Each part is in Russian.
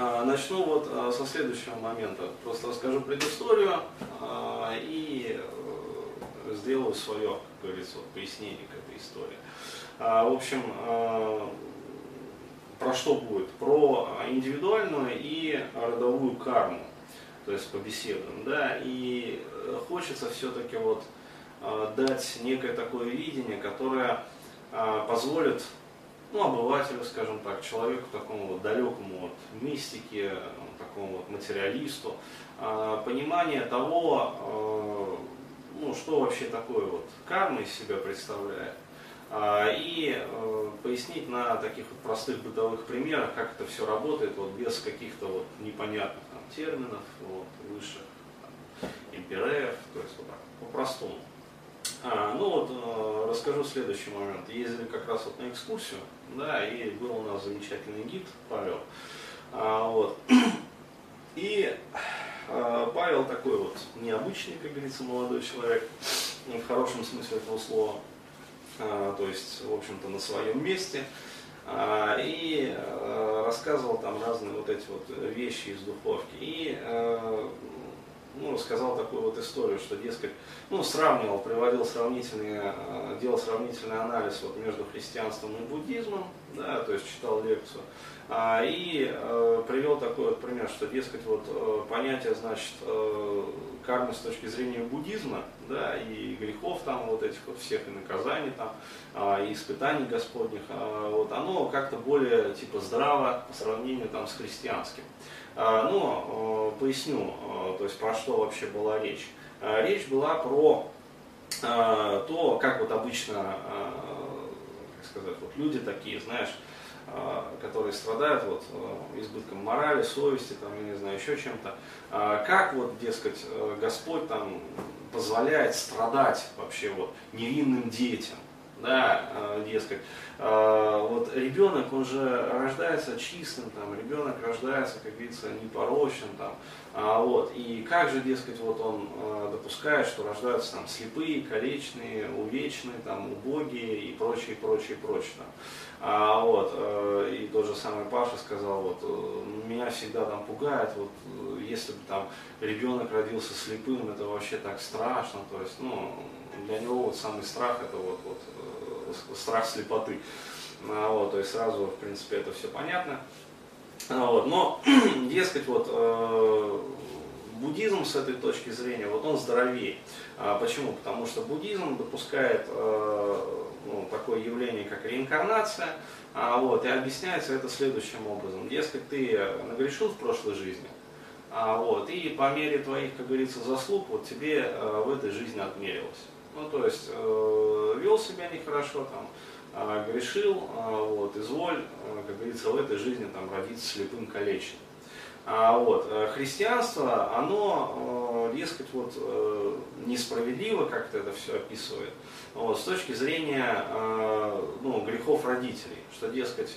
А, начну вот а, со следующего момента. Просто расскажу предысторию а, и э, сделаю свое, как говорится, вот, пояснение к этой истории. В общем, про что будет? Про индивидуальную и родовую карму. То есть побеседуем. Да? И э, хочется все-таки вот дать некое такое видение, которое позволит ну, обывателю, скажем так, человеку такому вот далекому от мистики, такому вот материалисту, а, понимание того, а, ну, что вообще такое вот карма из себя представляет. А, и пояснить на таких вот простых бытовых примерах, как это все работает, вот без каких-то вот непонятных там, терминов, вот, высших там, империев, то есть вот так, по-простому. А, ну вот, э, расскажу следующий момент. Ездили как раз вот на экскурсию, да, и был у нас замечательный гид Павел. А, вот. И а, Павел такой вот необычный, как говорится, молодой человек, в хорошем смысле этого слова. А, то есть, в общем-то, на своем месте. А, и а, рассказывал там разные вот эти вот вещи из духовки. И а, ну, рассказал такую вот историю, что, дескать, ну, сравнивал, приводил сравнительный, э, делал сравнительный анализ вот между христианством и буддизмом, да, то есть читал лекцию, а, и э, привел такой вот пример, что, дескать, вот э, понятие, значит, кармы с точки зрения буддизма, да, и грехов там вот этих вот всех, и наказаний там, э, и испытаний господних, э, вот оно как-то более, типа, здраво по сравнению там с христианским. А, ну, э, поясню, э, то есть про что вообще была речь. А, речь была про то, как вот обычно, как сказать, вот люди такие, знаешь, которые страдают вот, э, избытком морали, совести, там, я не знаю, еще чем-то. Как вот, дескать, Господь там позволяет страдать вообще вот невинным детям, да, дескать, а, вот ребенок, он же рождается чистым, там, ребенок рождается, как говорится, непорочным, там, а, вот, и как же, дескать, вот он а, допускает, что рождаются там слепые, колечные, увечные, там, убогие и прочее, прочее, прочее, там. А, вот, э, и тот же самый Паша сказал, вот, э, меня всегда там пугает, вот, э, если бы там ребенок родился слепым, это вообще так страшно, то есть, ну, для него вот самый страх это вот, вот страх слепоты. А, вот, то есть сразу, в принципе, это все понятно. А, вот, но, дескать, вот, э, буддизм с этой точки зрения, вот он здоровее. А, почему? Потому что буддизм допускает э, ну, такое явление, как реинкарнация, вот, и объясняется это следующим образом. Дескать, ты нагрешил в прошлой жизни, вот, и по мере твоих, как говорится, заслуг, вот тебе э, в этой жизни отмерилось. Ну, то есть э, вел себя нехорошо, там, э, грешил, э, вот, изволь, э, как говорится, в этой жизни там, родиться слепым калечным. А, вот, э, христианство, оно, э, дескать, вот, э, несправедливо как-то это все описывает, вот, с точки зрения ну, грехов родителей, что, дескать,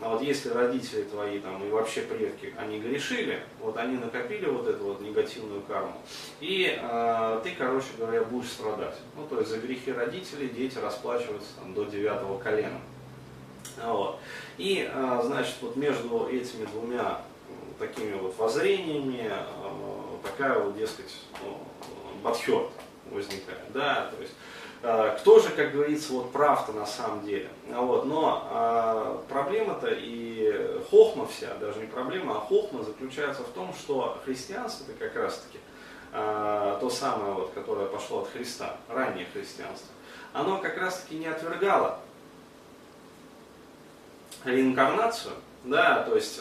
вот если родители твои там, и вообще предки, они грешили, вот они накопили вот эту вот негативную карму, и ты, короче говоря, будешь страдать. Ну, то есть за грехи родителей дети расплачиваются там, до девятого колена. Вот. И, значит, вот между этими двумя такими вот воззрениями, э, такая вот, дескать, ну, бадхерт возникает, да, то есть э, кто же, как говорится, вот прав-то на самом деле. Вот, но а, проблема-то и хохма вся, даже не проблема, а хохма заключается в том, что христианство это как раз-таки а, то самое, вот, которое пошло от Христа, раннее христианство, оно как раз-таки не отвергало реинкарнацию, да, то есть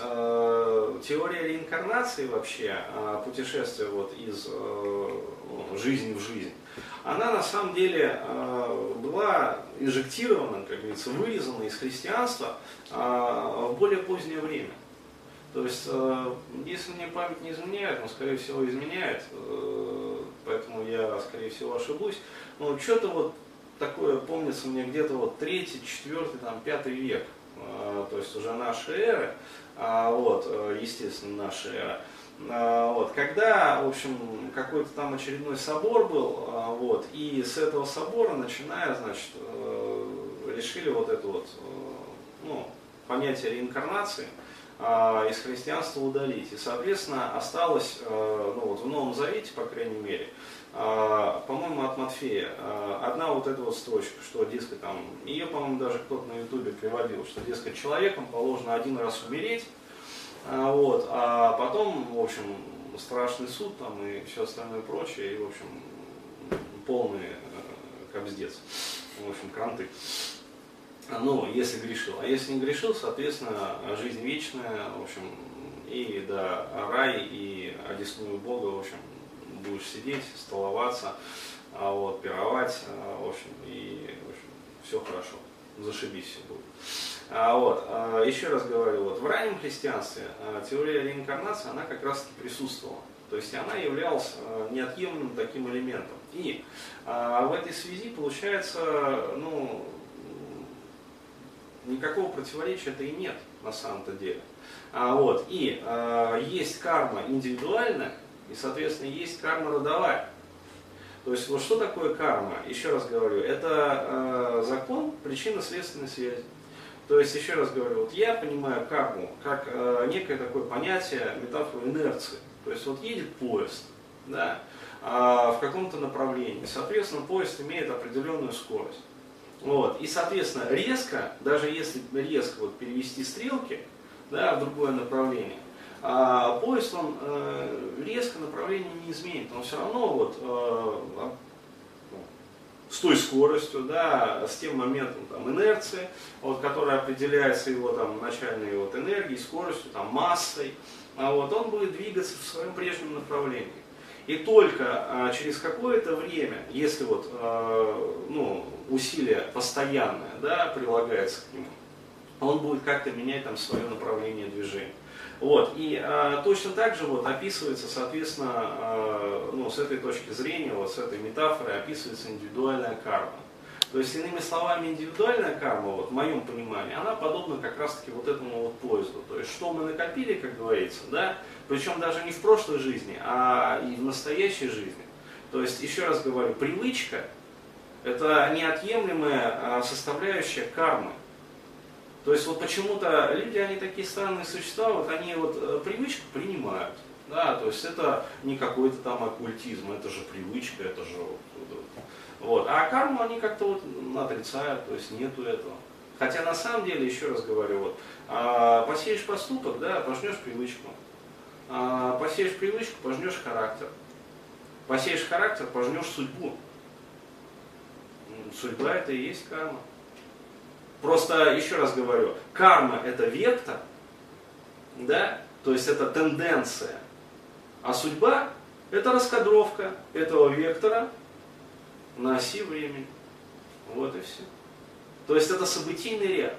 теория реинкарнации вообще, э, путешествие вот из э, ну, жизни в жизнь, она на самом деле э, была инжектирована, как говорится, вырезана из христианства э, в более позднее время. То есть, если мне память не изменяет, но скорее всего изменяет, поэтому я скорее всего ошибусь, но что-то вот такое помнится мне где-то вот третий, четвертый, там, пятый век. А, то есть уже нашей эры, а, вот, э, естественно, нашей эры. А, вот, когда, в общем, какой-то там очередной собор был, вот, и с этого собора, начиная, значит, э, решили вот это вот, э, ну, понятие реинкарнации, а, из христианства удалить. И, соответственно, осталось, ну вот в Новом Завете, по крайней мере, по-моему, от Матфея, одна вот эта вот строчка, что, дескать, там, ее, по-моему, даже кто-то на ютубе приводил, что, дескать, человеком положено один раз умереть, вот, а потом, в общем, страшный суд там и все остальное прочее, и, в общем, полный э, кобздец, в общем, кранты. Ну, если грешил. А если не грешил, соответственно, жизнь вечная, в общем, и да, рай, и одесную Бога, в общем, будешь сидеть, столоваться, а вот, пировать, а, в общем, и в общем, все хорошо, зашибись все будет. А, вот, а, еще раз говорю, вот, в раннем христианстве теория реинкарнации, она как раз таки присутствовала. То есть она являлась неотъемлемым таким элементом. И в этой связи получается, ну, никакого противоречия это и нет на самом-то деле. А, вот, и а, есть карма индивидуальная, и, соответственно, есть карма родовая. То есть, вот что такое карма? Еще раз говорю, это э, закон причинно-следственной связи. То есть, еще раз говорю, вот я понимаю карму как э, некое такое понятие, метафору инерции. То есть, вот едет поезд, да, э, в каком-то направлении. Соответственно, поезд имеет определенную скорость. Вот. И, соответственно, резко, даже если резко вот перевести стрелки да, в другое направление, а поезд он э, резко направление не изменит, он все равно вот э, с той скоростью, да, с тем моментом там, инерции, вот, которая определяется его там, начальной вот, энергией, скоростью, там, массой, а вот, он будет двигаться в своем прежнем направлении. И только а, через какое-то время, если вот, а, ну, усилие постоянное да, прилагается к нему, он будет как-то менять там свое направление движения. Вот. И а, точно так же вот, описывается, соответственно, а, ну, с этой точки зрения, вот, с этой метафорой описывается индивидуальная карма. То есть, иными словами, индивидуальная карма, вот, в моем понимании, она подобна как раз-таки вот этому вот поезду. То есть, что мы накопили, как говорится, да, причем даже не в прошлой жизни, а и в настоящей жизни. То есть, еще раз говорю, привычка – это неотъемлемая а, составляющая кармы. То есть вот почему-то люди, они такие странные существа, вот они вот э, привычку принимают. Да, то есть это не какой-то там оккультизм, это же привычка, это же вот. А карму они как-то вот отрицают, то есть нету этого. Хотя на самом деле, еще раз говорю, вот, а, посеешь поступок, да, пожнешь привычку. А, посеешь привычку, пожнешь характер. Посеешь характер, пожнешь судьбу. Судьба это и есть карма. Просто, еще раз говорю, карма это вектор, да, то есть это тенденция, а судьба это раскадровка этого вектора на оси времени. Вот и все. То есть это событийный ряд.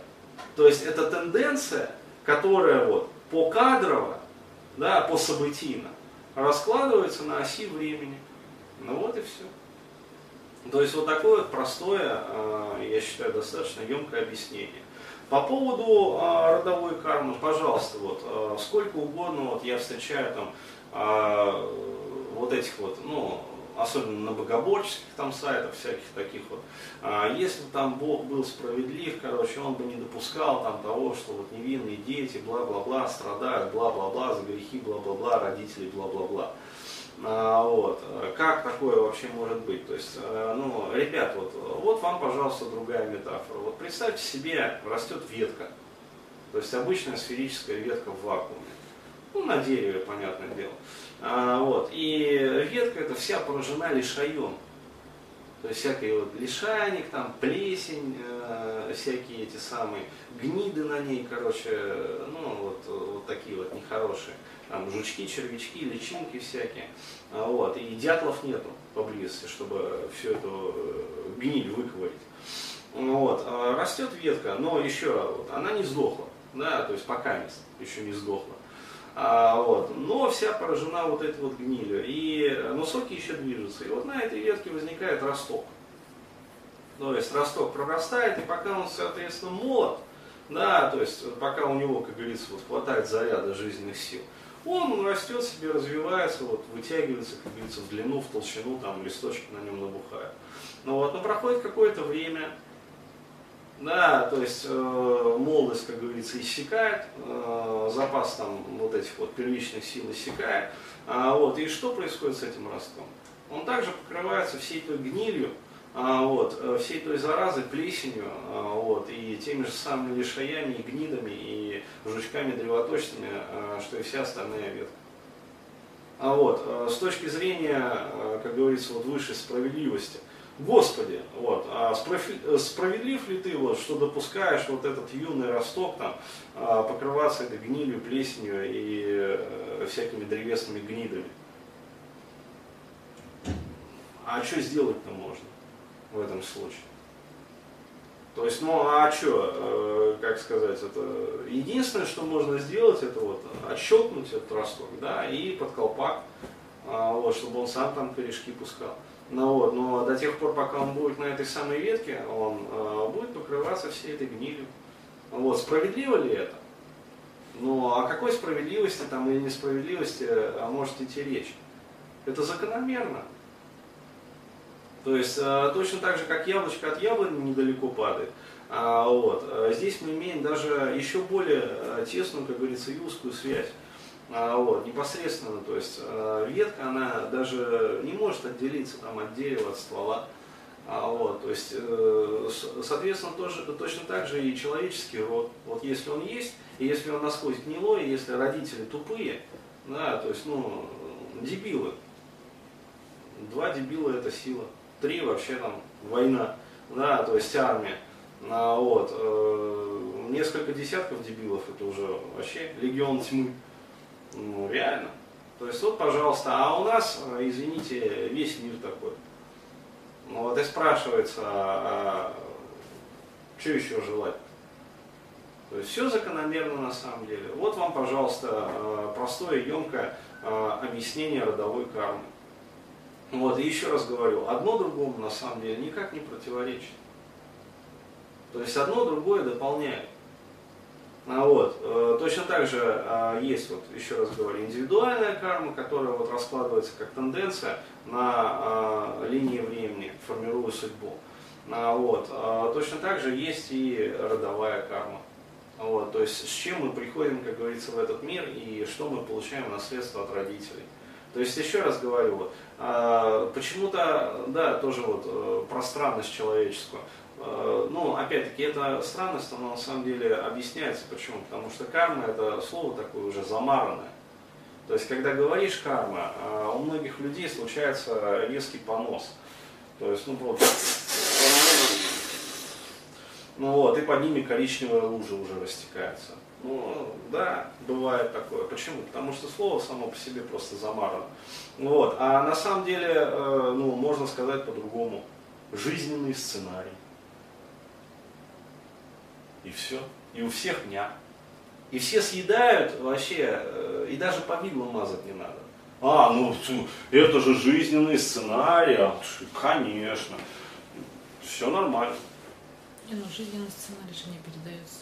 То есть это тенденция, которая вот по кадрово, да, по событийно раскладывается на оси времени. Ну вот и все. То есть вот такое простое, а, я считаю, достаточно емкое объяснение. По поводу а, родовой кармы, пожалуйста, вот а, сколько угодно вот я встречаю там вот этих вот, ну, особенно на богоборческих там сайтах всяких таких вот. Если там Бог был справедлив, короче, он бы не допускал там того, что вот невинные дети, бла-бла-бла, страдают, бла-бла-бла, за грехи, бла-бла-бла, родители, бла-бла-бла. А, вот. Как такое вообще может быть? То есть, э, ну, ребят, вот, вот вам, пожалуйста, другая метафора. Вот представьте себе, растет ветка. То есть обычная сферическая ветка в вакууме. Ну, на дереве, понятное дело. А, вот. И ветка эта вся поражена лишаем. То есть всякий вот лишайник, там, плесень, э, всякие эти самые гниды на ней, короче, ну вот, вот такие вот нехорошие там жучки, червячки, личинки всякие. А, вот. И дятлов нету поблизости, чтобы всю эту э, гниль выковырить. Вот. А, растет ветка, но еще вот, она не сдохла. Да, то есть пока еще не сдохла. А, вот. Но вся поражена вот этой вот гнилью. И, но соки еще движутся. И вот на этой ветке возникает росток. То есть росток прорастает, и пока он, соответственно, молод, да, то есть пока у него, как говорится, вот, хватает заряда жизненных сил, он растет себе, развивается, вот, вытягивается, как говорится, в длину, в толщину, там листочки на нем набухают. Но вот, но проходит какое-то время, да, то есть э, молодость, как говорится, иссякает, э, запас там вот этих вот первичных сил иссякает, а, вот, и что происходит с этим ростком? Он также покрывается всей той гнилью, а, вот, э, всей той заразой, плесенью, а, вот, и теми же самыми лишаями, и гнидами, и жучками древоточными, а, что и вся остальная ветка. А вот, э, с точки зрения, как говорится, вот высшей справедливости, Господи, вот, а справедлив ли ты, вот, что допускаешь вот этот юный росток там покрываться этой гнилью, плесенью и всякими древесными гнидами? А что сделать-то можно? в этом случае. То есть, ну а что, э, как сказать, это единственное, что можно сделать, это вот отщелкнуть этот росток, да, и под колпак, э, вот, чтобы он сам там корешки пускал. Ну, вот, но до тех пор, пока он будет на этой самой ветке, он э, будет покрываться всей этой гнилью. Вот, справедливо ли это? Ну, о какой справедливости там или несправедливости а может идти речь? Это закономерно. То есть э, точно так же, как яблочко от яблони недалеко падает, а, вот, э, здесь мы имеем даже еще более э, тесную, как говорится, и связь. А, вот, непосредственно, то есть ветка, она даже не может отделиться там, от дерева, от ствола. А, вот, то есть, соответственно, тоже, точно так же и человеческий род. Вот если он есть, и если он насквозь гнилой, и если родители тупые, да, то есть, ну, дебилы. Два дебила это сила три вообще там война, да, то есть армия. А, вот, э, несколько десятков дебилов, это уже вообще легион тьмы. Ну, реально. То есть вот, пожалуйста, а у нас, э, извините, весь мир такой. Ну вот и спрашивается, а, а что еще желать? То есть все закономерно на самом деле. Вот вам, пожалуйста, э, простое, емкое э, объяснение родовой кармы. Вот, и еще раз говорю, одно другому на самом деле никак не противоречит. То есть одно другое дополняет. А вот, э, точно так же э, есть, вот, еще раз говорю, индивидуальная карма, которая вот раскладывается как тенденция на э, линии времени, формируя судьбу. А, вот, э, точно так же есть и родовая карма. Вот, то есть с чем мы приходим, как говорится, в этот мир и что мы получаем наследство от родителей. То есть, еще раз говорю, вот, а, почему-то, да, тоже вот э, про странность человеческую. А, ну, опять-таки, эта странность, она на самом деле объясняется. Почему? Потому что карма это слово такое уже замаранное. То есть, когда говоришь карма, а, у многих людей случается резкий понос. То есть, ну, вот, ну вот, и под ними коричневая лужа уже растекается. Ну, да, бывает такое. Почему? Потому что слово само по себе просто замарано. Вот. А на самом деле, э, ну, можно сказать по-другому. Жизненный сценарий. И все. И у всех дня. И все съедают вообще, э, и даже повидло мазать не надо. А, ну это же жизненный сценарий, а, конечно. Все нормально. Не, ну жизненный сценарий же не передается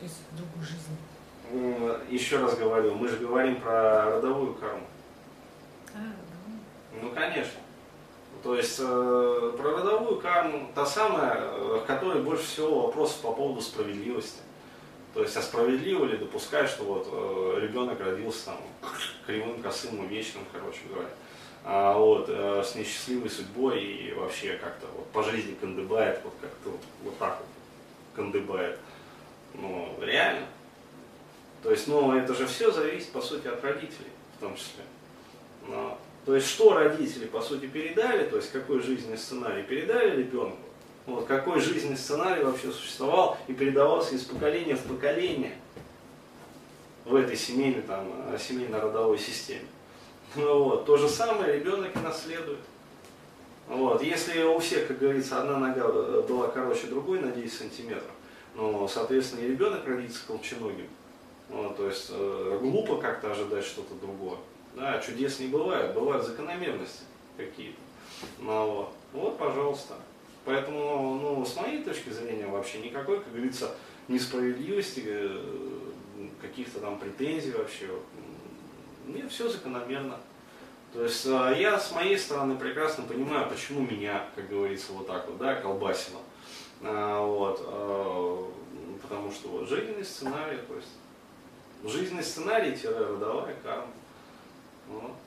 из другой жизни. Еще раз говорю, мы же говорим про родовую карму. А, родовую? Ну, конечно. То есть э, про родовую карму, та самая, э, в которой больше всего вопросов по поводу справедливости. То есть, а справедливо ли допускать, что вот э, ребенок родился там кривым, косым, увечным, короче говоря, а, вот, э, с несчастливой судьбой и вообще как-то вот по жизни кандыбает, вот как-то вот, вот так вот кандыбает. Ну, реально. То есть, ну, это же все зависит, по сути, от родителей, в том числе. Но, то есть, что родители, по сути, передали, то есть, какой жизненный сценарий передали ребенку, вот, какой жизненный сценарий вообще существовал и передавался из поколения в поколение в этой семейной, там, семейно-родовой системе. Ну, вот, то же самое ребенок и наследует. Вот, если у всех, как говорится, одна нога была короче другой на 10 сантиметров, ну, соответственно, и ребенок родится колченогим. Ну, то есть э, глупо как-то ожидать что-то другое. Да, чудес не бывает, бывают закономерности какие-то. Ну, вот. вот, пожалуйста. Поэтому, ну, с моей точки зрения, вообще никакой, как говорится, несправедливости, э, каких-то там претензий вообще. Нет, все закономерно. То есть э, я с моей стороны прекрасно понимаю, почему меня, как говорится, вот так вот, да, колбасило. А, вот, а, потому что вот жизненный сценарий, то есть жизненный сценарий-родовая карма. 어?